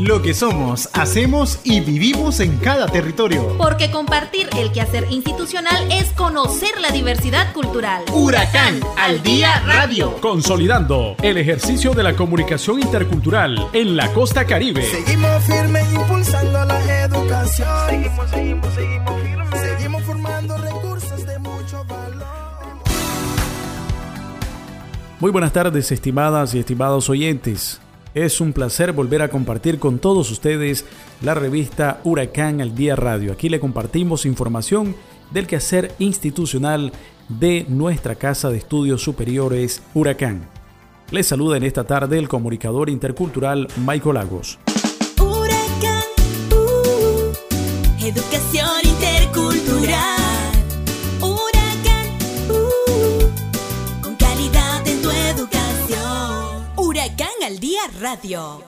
Lo que somos, hacemos y vivimos en cada territorio. Porque compartir el quehacer institucional es conocer la diversidad cultural. Huracán al día radio. Consolidando el ejercicio de la comunicación intercultural en la costa caribe. Seguimos firmes impulsando la educación. Seguimos, seguimos, seguimos firmes. Seguimos formando recursos de mucho valor. Muy buenas tardes, estimadas y estimados oyentes. Es un placer volver a compartir con todos ustedes la revista Huracán al Día Radio. Aquí le compartimos información del quehacer institucional de nuestra Casa de Estudios Superiores Huracán. Les saluda en esta tarde el comunicador intercultural Michael Lagos. Uh, Radio.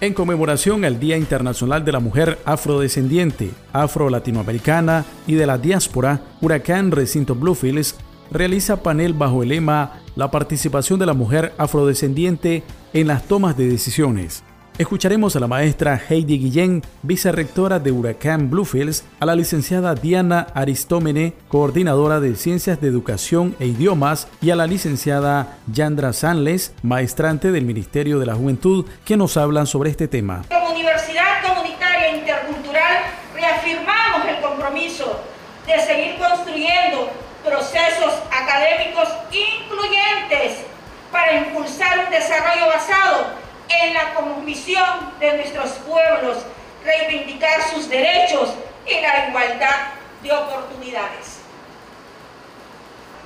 En conmemoración al Día Internacional de la Mujer Afrodescendiente, Afro-Latinoamericana y de la Diáspora, Huracán Recinto Bluefields realiza panel bajo el lema La participación de la mujer afrodescendiente en las tomas de decisiones. Escucharemos a la maestra Heidi Guillén, vicerrectora de Huracán Bluefields, a la licenciada Diana Aristómene, coordinadora de Ciencias de Educación e Idiomas, y a la licenciada Yandra Sanles, maestrante del Ministerio de la Juventud, que nos hablan sobre este tema. Como Universidad Comunitaria Intercultural reafirmamos el compromiso de seguir construyendo procesos académicos incluyentes para impulsar un desarrollo basado en la comisión de nuestros pueblos, reivindicar sus derechos y la igualdad de oportunidades.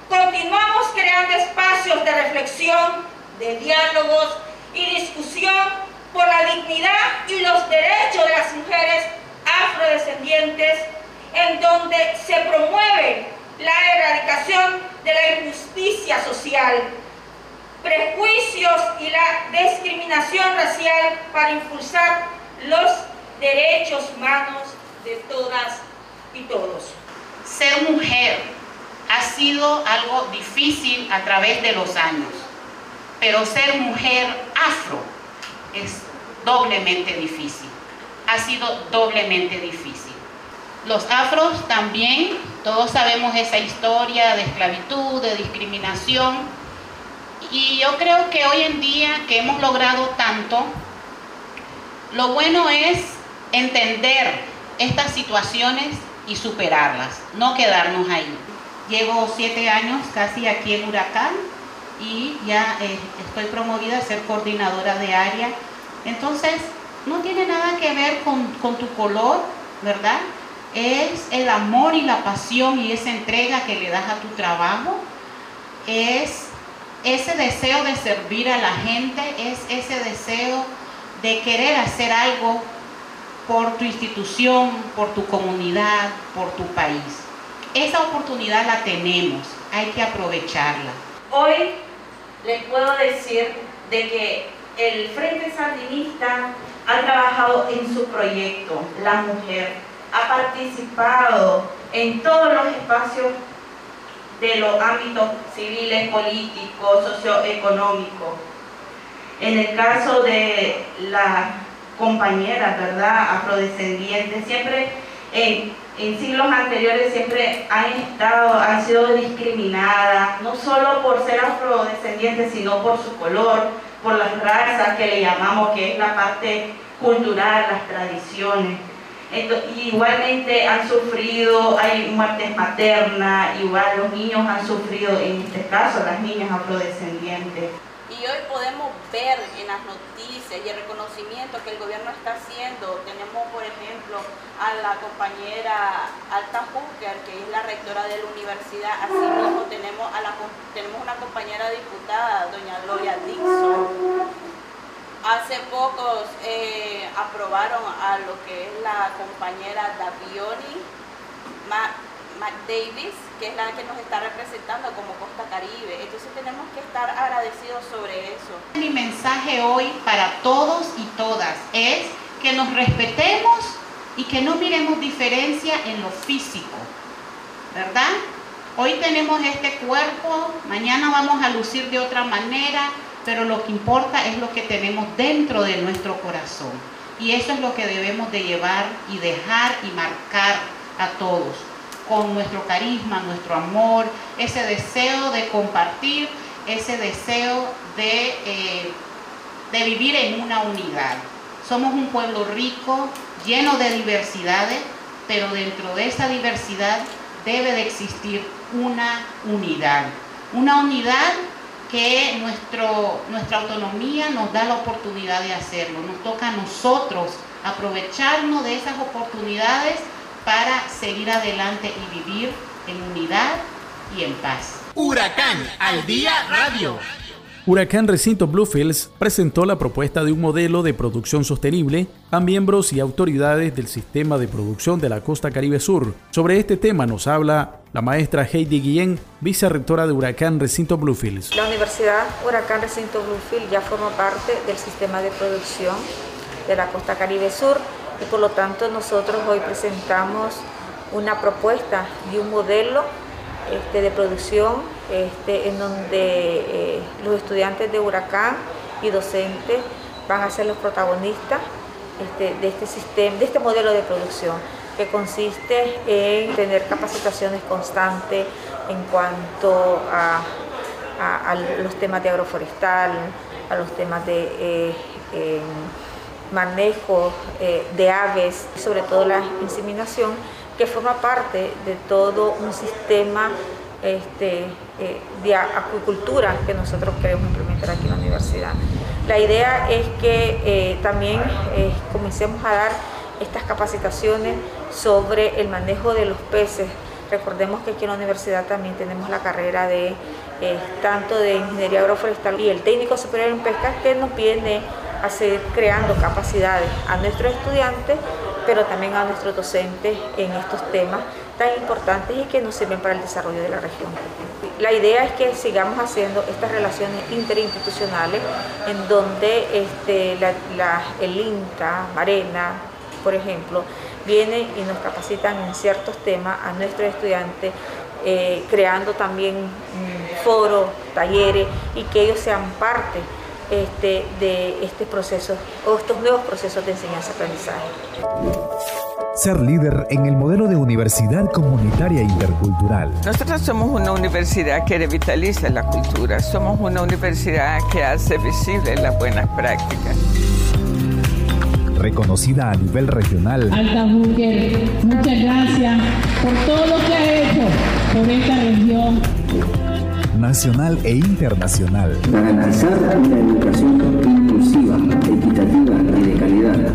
Continuamos creando espacios de reflexión, de diálogos y discusión por la dignidad y los derechos de las mujeres afrodescendientes, en donde se promueve la erradicación de la injusticia social prejuicios y la discriminación racial para impulsar los derechos humanos de todas y todos. Ser mujer ha sido algo difícil a través de los años, pero ser mujer afro es doblemente difícil, ha sido doblemente difícil. Los afros también, todos sabemos esa historia de esclavitud, de discriminación, y yo creo que hoy en día que hemos logrado tanto, lo bueno es entender estas situaciones y superarlas, no quedarnos ahí. Llevo siete años casi aquí en Huracán y ya eh, estoy promovida a ser coordinadora de área. Entonces, no tiene nada que ver con, con tu color, ¿verdad? Es el amor y la pasión y esa entrega que le das a tu trabajo. Es ese deseo de servir a la gente, es ese deseo de querer hacer algo por tu institución, por tu comunidad, por tu país. Esa oportunidad la tenemos, hay que aprovecharla. Hoy les puedo decir de que el Frente Sandinista ha trabajado en su proyecto, La Mujer, ha participado en todos los espacios de los ámbitos civiles, políticos, socioeconómicos. En el caso de las compañeras, ¿verdad?, afrodescendientes, siempre en, siglos anteriores siempre han estado, han sido discriminadas, no solo por ser afrodescendientes, sino por su color, por las razas que le llamamos, que es la parte cultural, las tradiciones igualmente han sufrido, hay muertes maternas, igual los niños han sufrido, en este caso las niñas afrodescendientes. Y hoy podemos ver en las noticias y el reconocimiento que el gobierno está haciendo. Tenemos, por ejemplo, a la compañera Alta Hooker, que es la rectora de la universidad. Asimismo, tenemos, a la, tenemos una compañera diputada, doña Gloria Dixon Hace pocos eh, aprobaron a lo que es la compañera Davioni McDavis, que es la que nos está representando como Costa Caribe. Entonces tenemos que estar agradecidos sobre eso. Mi mensaje hoy para todos y todas es que nos respetemos y que no miremos diferencia en lo físico, ¿verdad? Hoy tenemos este cuerpo, mañana vamos a lucir de otra manera, pero lo que importa es lo que tenemos dentro de nuestro corazón. Y eso es lo que debemos de llevar y dejar y marcar a todos, con nuestro carisma, nuestro amor, ese deseo de compartir, ese deseo de, eh, de vivir en una unidad. Somos un pueblo rico, lleno de diversidades, pero dentro de esa diversidad debe de existir una unidad. Una unidad que nuestro, nuestra autonomía nos da la oportunidad de hacerlo. Nos toca a nosotros aprovecharnos de esas oportunidades para seguir adelante y vivir en unidad y en paz. Huracán al día radio. Huracán Recinto Bluefields presentó la propuesta de un modelo de producción sostenible a miembros y autoridades del sistema de producción de la costa Caribe Sur. Sobre este tema nos habla la maestra Heidi Guillén, vicerrectora de Huracán Recinto Bluefields. La Universidad Huracán Recinto Bluefields ya forma parte del sistema de producción de la costa Caribe Sur y por lo tanto nosotros hoy presentamos una propuesta de un modelo este, de producción este, en donde eh, los estudiantes de Huracán y docentes van a ser los protagonistas este, de este sistema, de este modelo de producción que consiste en tener capacitaciones constantes en cuanto a, los temas de agroforestal, a los temas de eh, manejo eh, de aves, sobre todo la inseminación que forma parte de todo un sistema este, eh, de acuicultura que nosotros queremos implementar aquí en la universidad. La idea es que también comencemos a dar estas capacitaciones sobre el manejo de los peces. Recordemos que aquí en la universidad también tenemos la carrera de tanto de ingeniería agroforestal y el técnico superior en pesca que nos viene a seguir creando capacidades a nuestros estudiantes pero también a nuestros docentes en estos temas tan importantes y que nos sirven para el desarrollo de la región. La idea es que sigamos haciendo estas relaciones interinstitucionales en donde este, el INTA, Marena, por ejemplo, vienen y nos capacitan en ciertos temas a nuestros estudiantes, eh, creando también mm, foros, talleres y que ellos sean parte este, de este proceso o estos nuevos procesos de enseñanza-aprendizaje. Ser líder en el modelo de universidad comunitaria intercultural. Nosotros somos una universidad que revitaliza la cultura, somos una universidad que hace visible las buenas prácticas reconocida a nivel regional. Alta muchas gracias por todo lo que ha hecho por esta región nacional e internacional. Garantizar una educación inclusiva, equitativa y de calidad.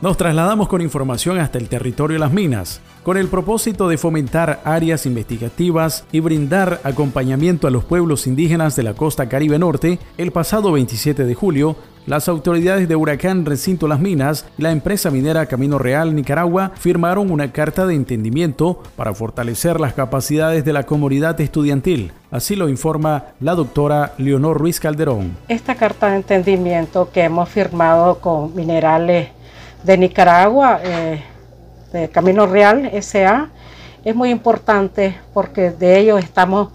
Nos trasladamos con información hasta el territorio de las minas, con el propósito de fomentar áreas investigativas y brindar acompañamiento a los pueblos indígenas de la costa caribe norte. El pasado 27 de julio las autoridades de Huracán Recinto Las Minas y la empresa minera Camino Real Nicaragua firmaron una carta de entendimiento para fortalecer las capacidades de la comunidad estudiantil. Así lo informa la doctora Leonor Ruiz Calderón. Esta carta de entendimiento que hemos firmado con Minerales de Nicaragua, eh, de Camino Real SA, es muy importante porque de ello estamos,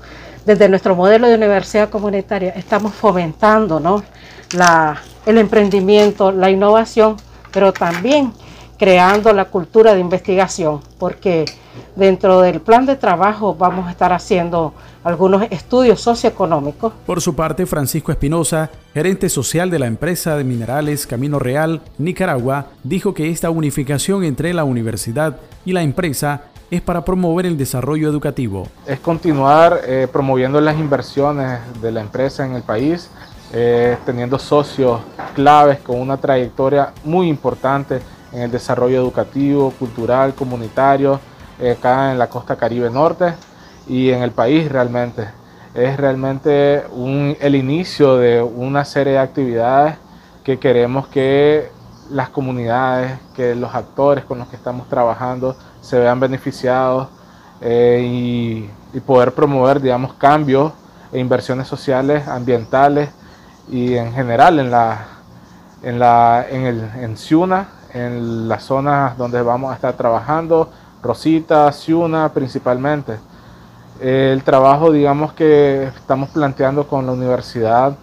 desde nuestro modelo de universidad comunitaria, estamos fomentando ¿no? la el emprendimiento, la innovación, pero también creando la cultura de investigación, porque dentro del plan de trabajo vamos a estar haciendo algunos estudios socioeconómicos. Por su parte, Francisco Espinosa, gerente social de la empresa de minerales Camino Real, Nicaragua, dijo que esta unificación entre la universidad y la empresa es para promover el desarrollo educativo. Es continuar eh, promoviendo las inversiones de la empresa en el país, eh, teniendo socios claves con una trayectoria muy importante en el desarrollo educativo, cultural, comunitario, eh, acá en la costa caribe norte y en el país realmente. Es realmente el inicio de una serie de actividades que queremos que las comunidades, que los actores con los que estamos trabajando se vean beneficiados eh, y, poder promover, digamos, cambios e inversiones sociales, ambientales y en general en la en la en el en Ciuna, en las zonas donde vamos a estar trabajando, Rosita, Ciuna principalmente. El trabajo, digamos, que estamos planteando con la universidad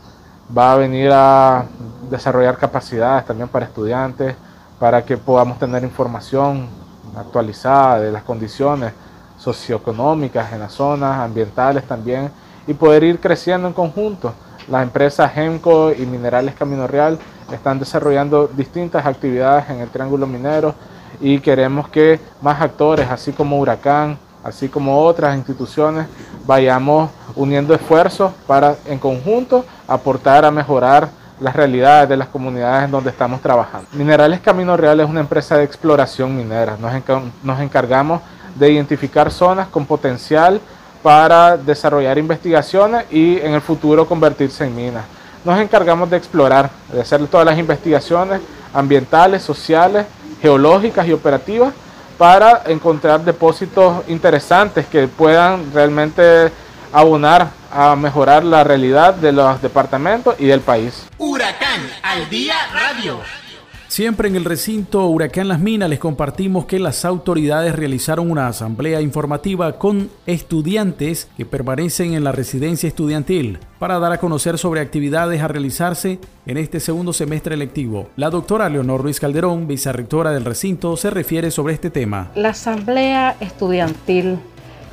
va a venir a desarrollar capacidades también para estudiantes, para que podamos tener información actualizada de las condiciones socioeconómicas en las zonas, ambientales también, y poder ir creciendo en conjunto. Las empresas GEMCO y Minerales Camino Real están desarrollando distintas actividades en el Triángulo Minero y queremos que más actores, así como Huracán, así como otras instituciones, vayamos uniendo esfuerzos para en conjunto aportar a mejorar las realidades de las comunidades en donde estamos trabajando. Minerales Camino Real es una empresa de exploración minera. Nos, encargamos de identificar zonas con potencial para desarrollar investigaciones y en el futuro convertirse en minas. Nos encargamos de explorar, de hacer todas las investigaciones ambientales, sociales, geológicas y operativas para encontrar depósitos interesantes que puedan realmente abonar a mejorar la realidad de los departamentos y del país. Huracán al día radio. Siempre en el recinto Huracán Las Minas les compartimos que las autoridades realizaron una asamblea informativa con estudiantes que permanecen en la residencia estudiantil para dar a conocer sobre actividades a realizarse en este segundo semestre electivo. La doctora Leonor Ruiz Calderón, vicerrectora del recinto, se refiere sobre este tema. La asamblea estudiantil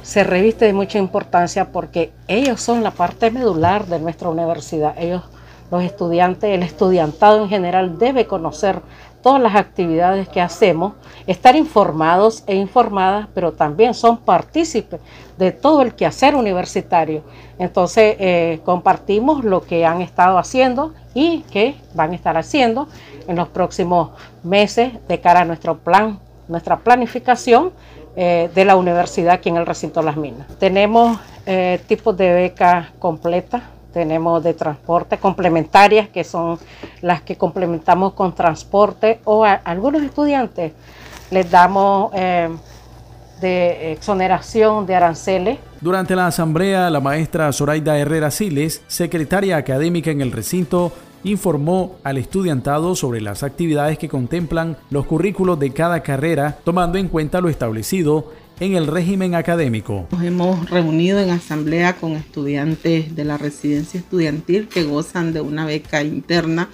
se reviste de mucha importancia porque ellos son la parte medular de nuestra universidad. Ellos los estudiantes, el estudiantado en general debe conocer todas las actividades que hacemos, estar informados e informadas, pero también son partícipes de todo el quehacer universitario. Entonces, eh, compartimos lo que han estado haciendo y que van a estar haciendo en los próximos meses de cara a nuestro plan, nuestra planificación eh, de la universidad aquí en el recinto de las minas. Tenemos eh, tipos de beca completa tenemos de transporte complementarias, que son las que complementamos con transporte, o a, algunos estudiantes les damos eh, de exoneración de aranceles. Durante la asamblea, la maestra Zoraida Herrera Siles, secretaria académica en el recinto, informó al estudiantado sobre las actividades que contemplan los currículos de cada carrera, tomando en cuenta lo establecido en el régimen académico. Nos hemos reunido en asamblea con estudiantes de la residencia estudiantil que gozan de una beca interna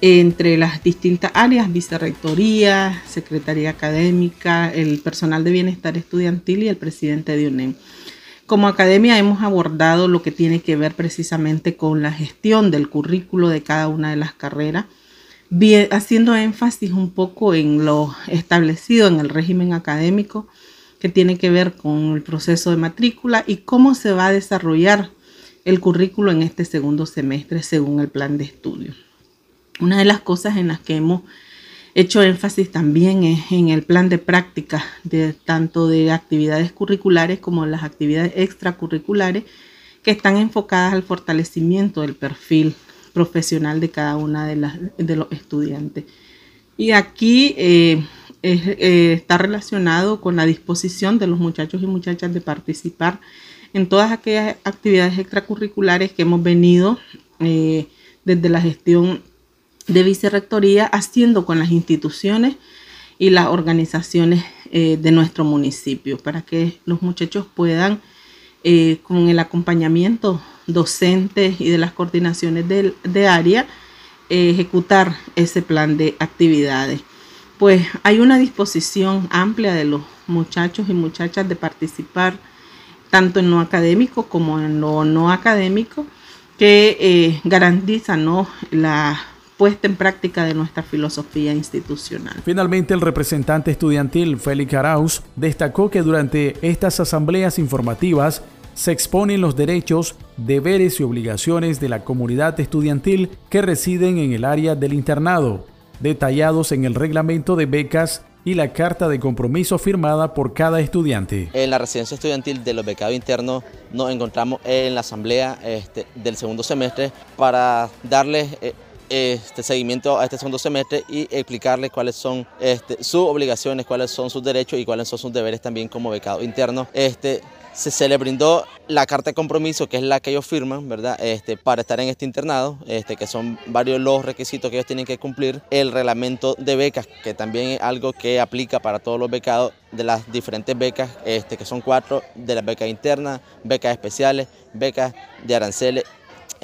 entre las distintas áreas, vicerrectoría, secretaría académica, el personal de bienestar estudiantil y el presidente de UNEM. Como academia hemos abordado lo que tiene que ver precisamente con la gestión del currículo de cada una de las carreras, haciendo énfasis un poco en lo establecido en el régimen académico, que tiene que ver con el proceso de matrícula y cómo se va a desarrollar el currículo en este segundo semestre según el plan de estudio. Una de las cosas en las que hemos hecho énfasis también es en el plan de práctica de tanto de actividades curriculares como las actividades extracurriculares que están enfocadas al fortalecimiento del perfil profesional de cada una de, las, de los estudiantes. Y aquí eh, eh, está relacionado con la disposición de los muchachos y muchachas de participar en todas aquellas actividades extracurriculares que hemos venido eh, desde la gestión de vicerrectoría haciendo con las instituciones y las organizaciones eh, de nuestro municipio para que los muchachos puedan con el acompañamiento docente y de las coordinaciones de, de área ejecutar ese plan de actividades pues hay una disposición amplia de los muchachos y muchachas de participar tanto en lo académico como en lo no académico que eh, garantiza la puesta en práctica de nuestra filosofía institucional. Finalmente, el representante estudiantil Félix Arauz destacó que durante estas asambleas informativas se exponen los derechos, deberes y obligaciones de la comunidad estudiantil que residen en el área del internado, detallados en el reglamento de becas y la carta de compromiso firmada por cada estudiante. En la residencia estudiantil de los becados internos nos encontramos en la asamblea este, del segundo semestre para darles eh, este seguimiento a este segundo semestre y explicarles cuáles son este, sus obligaciones, cuáles son sus derechos y cuáles son sus deberes también como becado interno. Este, se, se le brindó la carta de compromiso, que es la que ellos firman, ¿verdad? Este, para estar en este internado, este, que son varios los requisitos que ellos tienen que cumplir. El reglamento de becas, que también es algo que aplica para todos los becados de las diferentes becas, este, que son cuatro, de las becas internas, becas especiales, becas de aranceles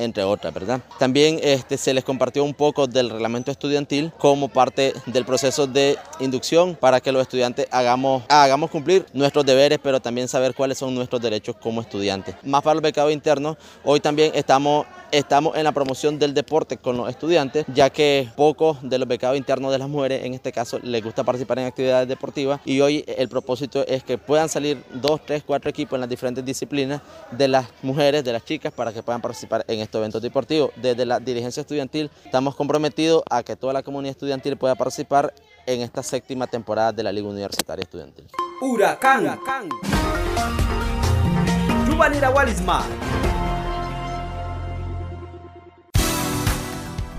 entre otras, ¿verdad? También este, se les compartió un poco del reglamento estudiantil como parte del proceso de inducción para que los estudiantes hagamos, hagamos cumplir nuestros deberes, pero también saber cuáles son nuestros derechos como estudiantes. Más para los becados internos, hoy también estamos Estamos en la promoción del deporte con los estudiantes, ya que pocos de los becados internos de las mujeres, en este caso, les gusta participar en actividades deportivas y hoy el propósito es que puedan salir dos, tres, cuatro equipos en las diferentes disciplinas de las mujeres, de las chicas, para que puedan participar en estos eventos deportivos. Desde la dirigencia estudiantil estamos comprometidos a que toda la comunidad estudiantil pueda participar en esta séptima temporada de la Liga Universitaria Estudiantil. Huracán. Huracán.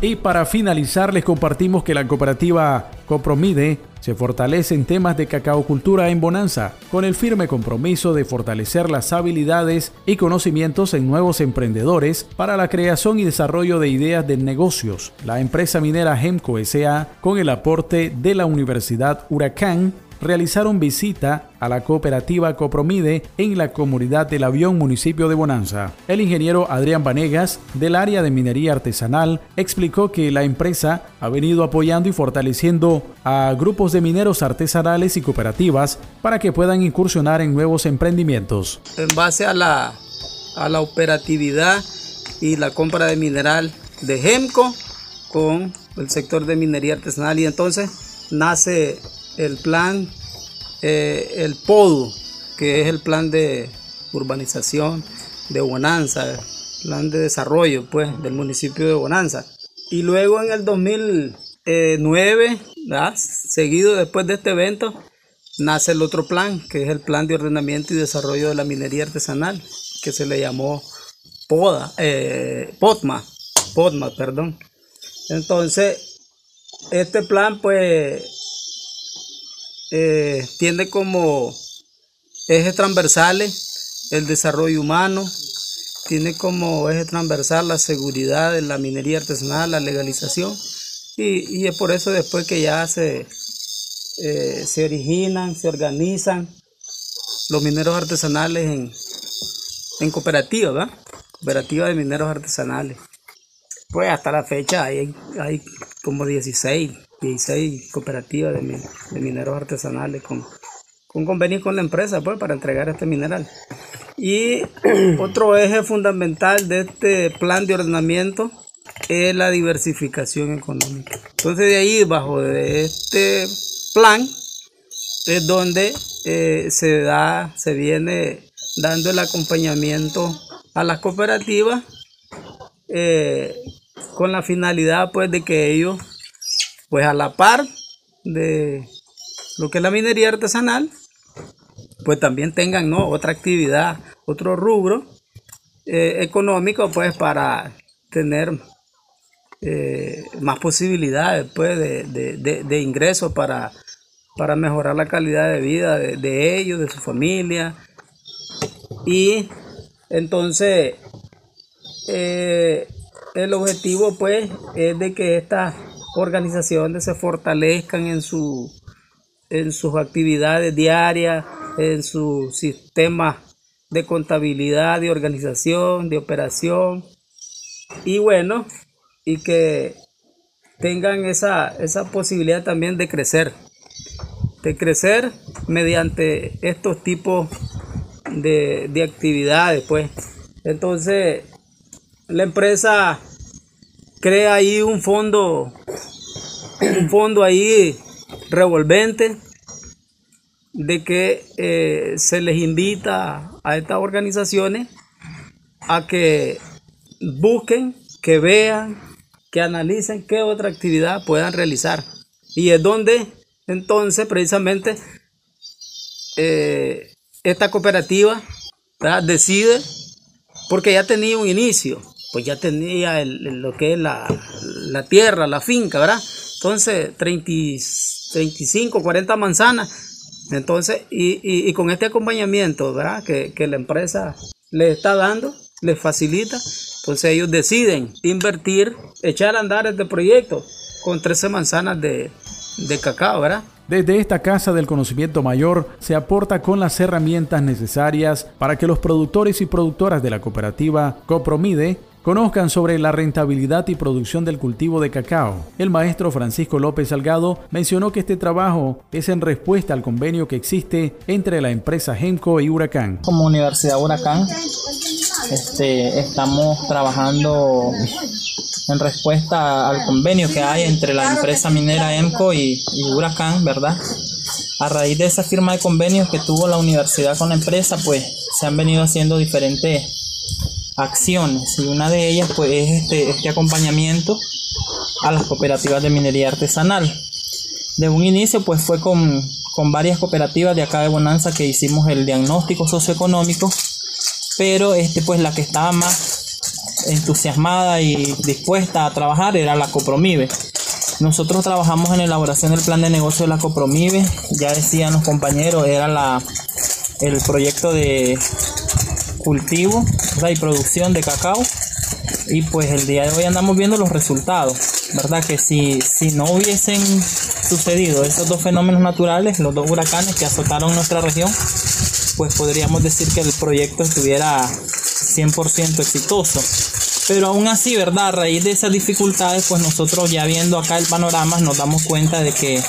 Y para finalizar les compartimos que la cooperativa Copromide se fortalece en temas de cacaocultura en Bonanza, con el firme compromiso de fortalecer las habilidades y conocimientos en nuevos emprendedores para la creación y desarrollo de ideas de negocios. La empresa minera Gemco SA, con el aporte de la Universidad Huracán, realizaron visita a la cooperativa Copromide en la comunidad del Avión, municipio de Bonanza. El ingeniero Adrián Vanegas, del área de minería artesanal, explicó que la empresa ha venido apoyando y fortaleciendo a grupos de mineros artesanales y cooperativas para que puedan incursionar en nuevos emprendimientos. En base a la, a la operatividad y la compra de mineral de GEMCO con el sector de minería artesanal y entonces nace el plan, eh, el PODU, que es el plan de urbanización de Bonanza, plan de desarrollo pues, del municipio de Bonanza. Y luego en el 2009, seguido después de este evento, nace el otro plan, que es el plan de ordenamiento y desarrollo de la minería artesanal, que se le llamó PODA, eh, POTMA, POTMA, perdón. Entonces, este plan pues eh, tiene como ejes transversales el desarrollo humano, tiene como eje transversal la seguridad la minería artesanal, la legalización, y, es por eso después que ya se, eh, se originan, se organizan los mineros artesanales en, en cooperativa, ¿verdad? Cooperativa de mineros artesanales. Pues hasta la fecha hay, hay como 16 16 cooperativas de, mineros artesanales con, con convenio con la empresa pues, para entregar este mineral. Y otro eje fundamental de este plan de ordenamiento es la diversificación económica. Entonces de ahí, bajo de este plan, es donde eh, se da, se viene dando el acompañamiento a las cooperativas eh, con la finalidad pues de que ellos pues a la par de lo que es la minería artesanal, pues también tengan ¿no? otra actividad, otro rubro eh, económico, pues para tener eh, más posibilidades pues, de, ingresos para, para mejorar la calidad de vida de, ellos, de su familia. Y entonces eh, el objetivo pues es de que esta organizaciones se fortalezcan en, su, en sus actividades diarias, en su sistema de contabilidad, de organización, de operación. Y bueno, y que tengan esa, esa posibilidad también de crecer, de crecer mediante estos tipos de, de actividades, pues. Entonces, la empresa crea ahí un fondo, un fondo ahí revolvente de que eh, se les invita a estas organizaciones a que busquen, que vean, que analicen qué otra actividad puedan realizar. Y es donde entonces precisamente eh, esta cooperativa decide, porque ya tenía un inicio, pues ya tenía lo que es la, la, tierra, la finca, ¿verdad? Entonces, 30, 35, 40 manzanas. Entonces, y, y, con este acompañamiento, ¿verdad? Que, que la empresa le está dando, le facilita, entonces ellos deciden invertir, echar a andar este proyecto con 13 manzanas de, de cacao, ¿verdad? Desde esta Casa del Conocimiento Mayor se aporta con las herramientas necesarias para que los productores y productoras de la cooperativa Copromide conozcan sobre la rentabilidad y producción del cultivo de cacao. El maestro Francisco López Salgado mencionó que este trabajo es en respuesta al convenio que existe entre la empresa Genco y Huracán. Como Universidad Huracán este, estamos trabajando en respuesta al convenio que hay entre la empresa minera EMCO y, Huracán, ¿verdad? A raíz de esa firma de convenios que tuvo la universidad con la empresa, pues se han venido haciendo diferentes acciones y una de ellas pues es este, este acompañamiento a las cooperativas de minería artesanal. De un inicio pues fue con, con varias cooperativas de acá de Bonanza que hicimos el diagnóstico socioeconómico, pero este pues la que estaba más entusiasmada y dispuesta a trabajar era la Copromive. Nosotros trabajamos en la elaboración del plan de negocio de la Copromive, ya decían los compañeros, era la, el proyecto de cultivo y producción de cacao y pues el día de hoy andamos viendo los resultados, ¿verdad? Que si, si no hubiesen sucedido esos dos fenómenos naturales, los dos huracanes que azotaron nuestra región, pues podríamos decir que el proyecto estuviera 100% exitoso. Pero aún así, ¿verdad? A raíz de esas dificultades, pues nosotros ya viendo acá el panorama nos damos cuenta de que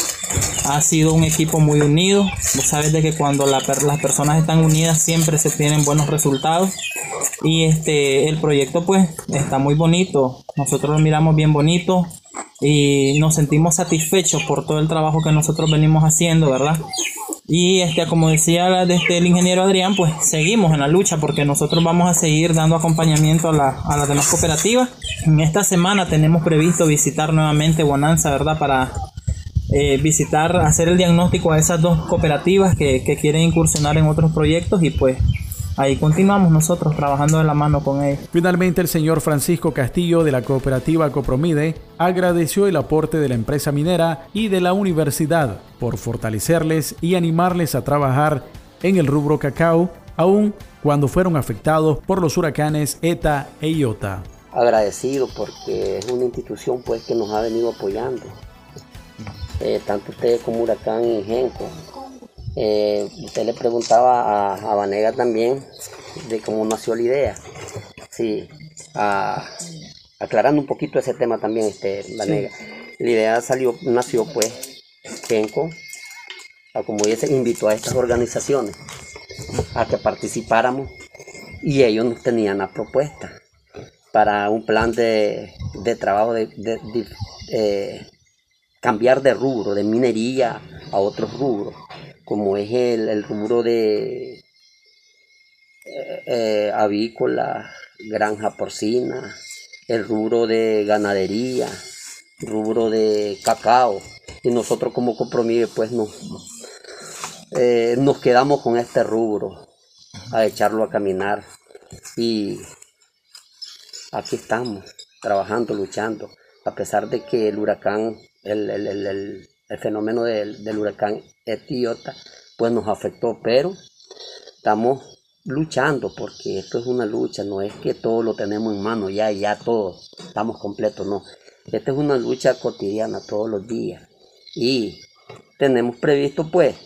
ha sido un equipo muy unido. Sabes de que cuando las personas están unidas siempre se tienen buenos resultados. Y este, el proyecto pues está muy bonito. Nosotros lo miramos bien bonito y nos sentimos satisfechos por todo el trabajo que nosotros venimos haciendo, ¿verdad? Y este, como decía el ingeniero Adrián, pues seguimos en la lucha porque nosotros vamos a seguir dando acompañamiento a, la, a las demás cooperativas. En esta semana tenemos previsto visitar nuevamente Bonanza, ¿verdad? Para eh, visitar, hacer el diagnóstico a esas dos cooperativas que, que quieren incursionar en otros proyectos y pues ahí continuamos nosotros trabajando de la mano con ellos. Finalmente, el señor Francisco Castillo de la cooperativa Copromide agradeció el aporte de la empresa minera y de la universidad por fortalecerles y animarles a trabajar en el rubro cacao, aun cuando fueron afectados por los huracanes ETA e IOTA. Agradecido porque es una institución pues que nos ha venido apoyando, eh, tanto ustedes como Huracán y Genco eh, usted le preguntaba a, Vanega también de cómo nació la idea. Sí, aclarando un poquito ese tema también, este, Vanega. La idea salió, nació pues, Kenco, como dice, invitó a estas organizaciones a que participáramos y ellos nos tenían la propuesta para un plan de, trabajo de, eh, cambiar de rubro, de minería a otros rubros como es el, rubro de eh, eh, avícola, granja porcina, el rubro de ganadería, rubro de cacao. Y nosotros como compromiso pues nos, eh, nos quedamos con este rubro a echarlo a caminar. Y aquí estamos, trabajando, luchando, a pesar de que el huracán, el, el el fenómeno del, huracán Etiota pues nos afectó, pero estamos luchando porque esto es una lucha, no es que todo lo tenemos en mano ya ya todos estamos completos, no. Esta es una lucha cotidiana todos los días y tenemos previsto pues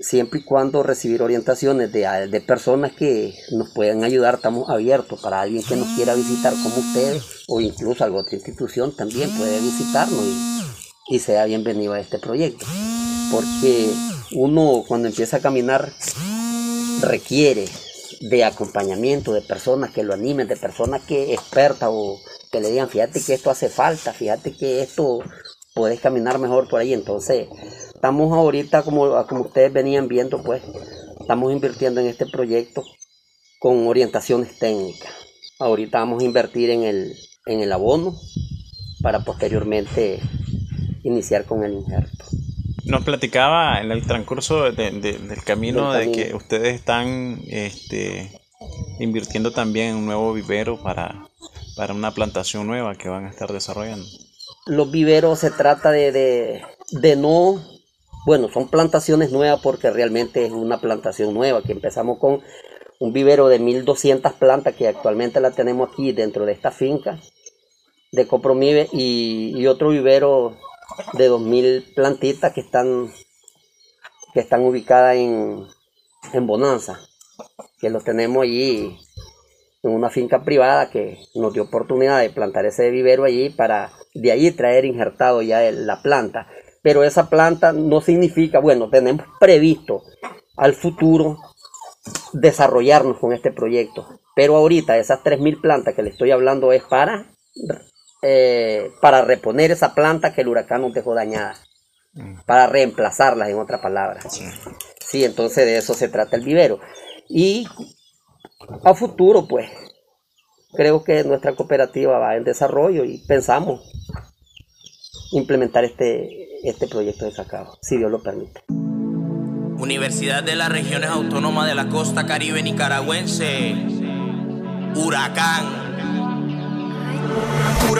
siempre y cuando recibir orientaciones de, de personas que nos puedan ayudar, estamos abiertos para alguien que nos quiera visitar como ustedes o incluso alguna otra institución también puede visitarnos y y sea bienvenido a este proyecto. Porque uno cuando empieza a caminar requiere de acompañamiento, de personas que lo animen, de personas que expertas o que le digan, fíjate que esto hace falta, fíjate que esto puedes caminar mejor por ahí. Entonces, estamos ahorita, como, como ustedes venían viendo, pues, estamos invirtiendo en este proyecto con orientaciones técnicas. Ahorita vamos a invertir en el, en el abono para posteriormente iniciar con el injerto. Nos platicaba en el transcurso del camino de que ustedes están este, invirtiendo también en un nuevo vivero para, para una plantación nueva que van a estar desarrollando? Los viveros se trata de, de, de no, bueno, son plantaciones nuevas porque realmente es una plantación nueva, que empezamos con un vivero de 1200 plantas que actualmente la tenemos aquí dentro de esta finca de Copromive y, y otro vivero de 2000 plantitas que están que están ubicadas en, en Bonanza, que los tenemos allí en una finca privada que nos dio oportunidad de plantar ese vivero allí para de allí traer injertado ya la planta. Pero esa planta no significa, bueno, tenemos previsto al futuro desarrollarnos con este proyecto. Pero ahorita esas 3.000 plantas que le estoy hablando es para, eh, para reponer esa planta que el huracán nos dejó dañada. Para reemplazarlas, en otras palabras. Sí, entonces de eso se trata el vivero. Y a futuro, pues, creo que nuestra cooperativa va en desarrollo y pensamos implementar este, este proyecto de cacao, si Dios lo permite. Universidad de las Regiones Autónomas de la Costa Caribe Nicaragüense, Huracán.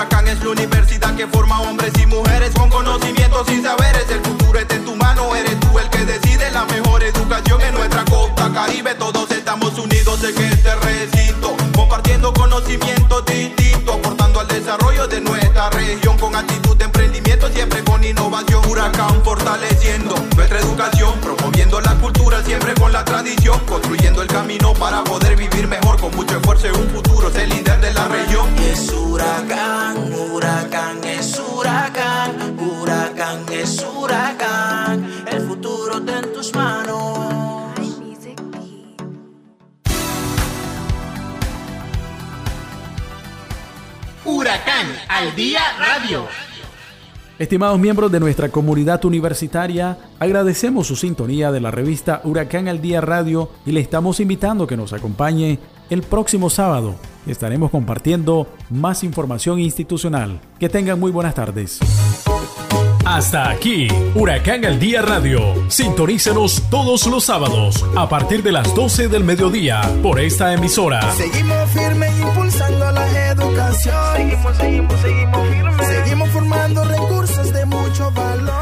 Huracán es la universidad que forma hombres y mujeres con conocimientos y saberes. El futuro está en tu mano, eres tú el que decide la mejor educación en nuestra costa caribe. Todos estamos unidos en este recinto, compartiendo conocimientos distintos, aportando al desarrollo de nuestra región con actitud de emprendimiento, siempre con innovación. Huracán fortaleciendo nuestra educación, promoviendo la cultura, siempre con la tradición, construyendo el camino para poder vivir mejor con mucho esfuerzo en un futuro, Es huracán, huracán es huracán, huracán es huracán, el futuro está en tus manos. Huracán al día radio. Estimados miembros de nuestra comunidad universitaria, agradecemos su sintonía de la revista Huracán al Día Radio y le estamos invitando que nos acompañe el próximo sábado. Estaremos compartiendo más información institucional. Que tengan muy buenas tardes. Hasta aquí, Huracán al Día Radio. Sintonícenos todos los sábados a partir de las 12 del mediodía por esta emisora. Seguimos firmes impulsando la educación. Seguimos, seguimos, seguimos firmes. Seguimos formando recursos de mucho valor.